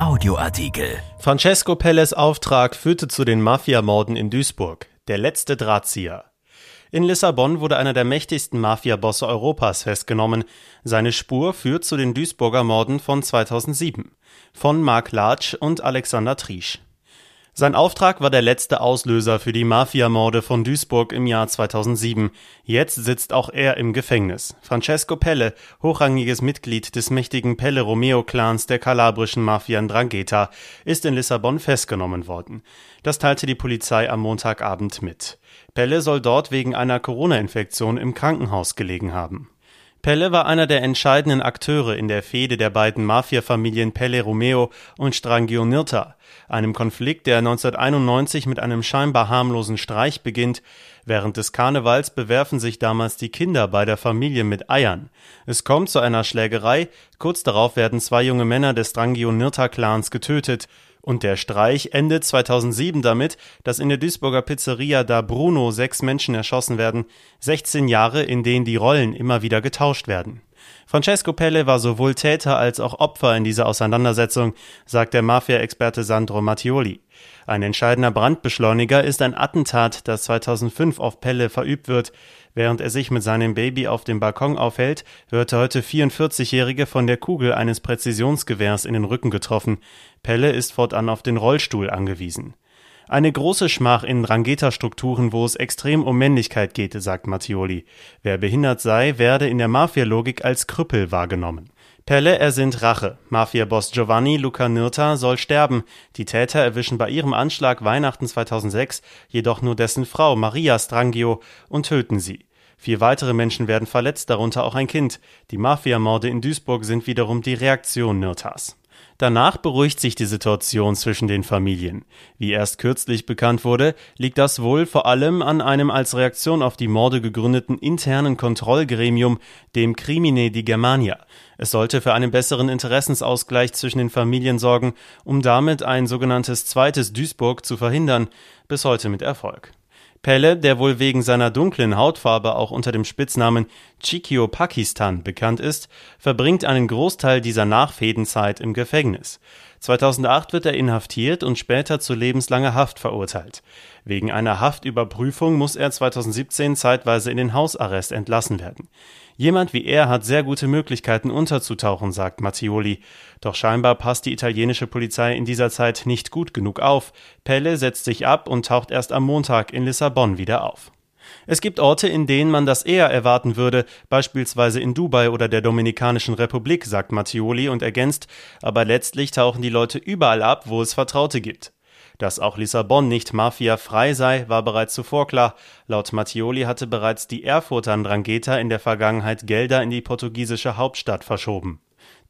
Audioartikel. Francesco Pelles Auftrag führte zu den Mafiamorden in Duisburg. Der letzte Drahtzieher. In Lissabon wurde einer der mächtigsten Mafiabosse Europas festgenommen. Seine Spur führt zu den Duisburger Morden von 2007 von Mark Latsch und Alexander Triesch. Sein Auftrag war der letzte Auslöser für die Mafiamorde von Duisburg im Jahr 2007. Jetzt sitzt auch er im Gefängnis. Francesco Pelle, hochrangiges Mitglied des mächtigen Pelle Romeo Clans der kalabrischen Mafia Ndrangheta, ist in Lissabon festgenommen worden. Das teilte die Polizei am Montagabend mit. Pelle soll dort wegen einer Corona-Infektion im Krankenhaus gelegen haben. Pelle war einer der entscheidenden Akteure in der Fehde der beiden Mafia-Familien Pelle Romeo und Strangio Nirta, einem Konflikt, der 1991 mit einem scheinbar harmlosen Streich beginnt. Während des Karnevals bewerfen sich damals die Kinder beider Familie mit Eiern. Es kommt zu einer Schlägerei, kurz darauf werden zwei junge Männer des Strangio Nirta Clans getötet. Und der Streich endet 2007 damit, dass in der Duisburger Pizzeria da Bruno sechs Menschen erschossen werden, 16 Jahre, in denen die Rollen immer wieder getauscht werden. Francesco Pelle war sowohl Täter als auch Opfer in dieser Auseinandersetzung, sagt der Mafia-Experte Sandro Mattioli. Ein entscheidender Brandbeschleuniger ist ein Attentat, das 2005 auf Pelle verübt wird. Während er sich mit seinem Baby auf dem Balkon aufhält, wird der heute 44-Jährige von der Kugel eines Präzisionsgewehrs in den Rücken getroffen. Pelle ist fortan auf den Rollstuhl angewiesen. Eine große Schmach in Rangeta-Strukturen, wo es extrem um Männlichkeit geht, sagt Mattioli. Wer behindert sei, werde in der Mafia-Logik als Krüppel wahrgenommen. Pelle ersinnt Rache. Mafia-Boss Giovanni Luca Nirta soll sterben. Die Täter erwischen bei ihrem Anschlag Weihnachten 2006 jedoch nur dessen Frau Maria Strangio und töten sie. Vier weitere Menschen werden verletzt, darunter auch ein Kind. Die Mafia-Morde in Duisburg sind wiederum die Reaktion Nirtas. Danach beruhigt sich die Situation zwischen den Familien. Wie erst kürzlich bekannt wurde, liegt das wohl vor allem an einem als Reaktion auf die Morde gegründeten internen Kontrollgremium, dem Crimine di Germania. Es sollte für einen besseren Interessensausgleich zwischen den Familien sorgen, um damit ein sogenanntes zweites Duisburg zu verhindern, bis heute mit Erfolg. Pelle, der wohl wegen seiner dunklen Hautfarbe auch unter dem Spitznamen Chikio Pakistan bekannt ist, verbringt einen Großteil dieser Nachfädenzeit im Gefängnis. 2008 wird er inhaftiert und später zu lebenslanger Haft verurteilt. Wegen einer Haftüberprüfung muss er 2017 zeitweise in den Hausarrest entlassen werden. Jemand wie er hat sehr gute Möglichkeiten unterzutauchen, sagt Mattioli. Doch scheinbar passt die italienische Polizei in dieser Zeit nicht gut genug auf. Pelle setzt sich ab und taucht erst am Montag in Lissabon wieder auf. Es gibt Orte, in denen man das eher erwarten würde, beispielsweise in Dubai oder der Dominikanischen Republik, sagt Mattioli und ergänzt, aber letztlich tauchen die Leute überall ab, wo es Vertraute gibt. Dass auch Lissabon nicht mafiafrei sei, war bereits zuvor klar. Laut Mattioli hatte bereits die Erfurter Ndrangheta in der Vergangenheit Gelder in die portugiesische Hauptstadt verschoben.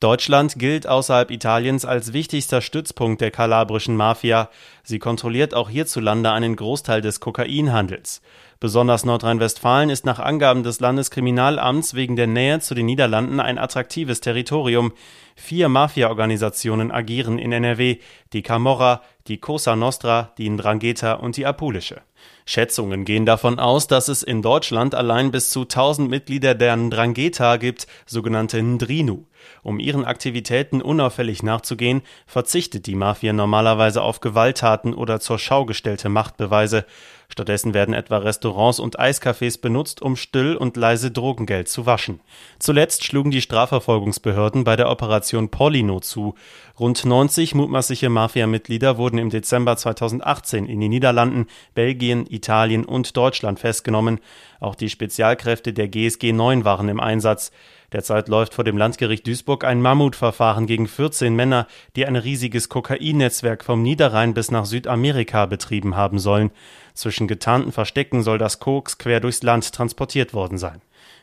Deutschland gilt außerhalb Italiens als wichtigster Stützpunkt der kalabrischen Mafia. Sie kontrolliert auch hierzulande einen Großteil des Kokainhandels. Besonders Nordrhein-Westfalen ist nach Angaben des Landeskriminalamts wegen der Nähe zu den Niederlanden ein attraktives Territorium. Vier Mafia-Organisationen agieren in NRW, die Camorra, die Cosa Nostra, die Ndrangheta und die Apulische. Schätzungen gehen davon aus, dass es in Deutschland allein bis zu 1000 Mitglieder der Ndrangheta gibt, sogenannte Ndrinu. Um ihren Aktivitäten unauffällig nachzugehen, verzichtet die Mafia normalerweise auf Gewalttaten oder zur Schau gestellte Machtbeweise. Stattdessen werden etwa Restaurants und Eiscafés benutzt, um still und leise Drogengeld zu waschen. Zuletzt schlugen die Strafverfolgungsbehörden bei der Operation Pollino zu. Rund 90 mutmaßliche Mafia-Mitglieder wurden im Dezember 2018 in den Niederlanden, Belgien, Italien und Deutschland festgenommen. Auch die Spezialkräfte der GSG 9 waren im Einsatz. Derzeit läuft vor dem Landgericht Duisburg ein Mammutverfahren gegen 14 Männer, die ein riesiges Kokainnetzwerk vom Niederrhein bis nach Südamerika betrieben haben sollen. Zwischen getarnten Verstecken soll das Koks quer durchs Land transportiert worden sein.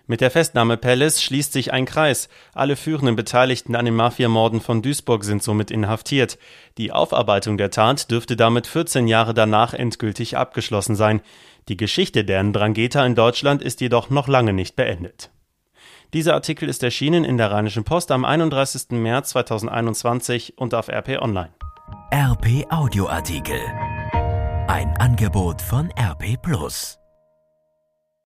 Mit der Festnahme Palace schließt sich ein Kreis. Alle führenden Beteiligten an den Mafiamorden von Duisburg sind somit inhaftiert. Die Aufarbeitung der Tat dürfte damit 14 Jahre danach endgültig abgeschlossen sein. Die Geschichte der Ndrangheta in Deutschland ist jedoch noch lange nicht beendet. Dieser Artikel ist erschienen in der Rheinischen Post am 31. März 2021 und auf RP Online. RP Audioartikel. Ein Angebot von RP Plus.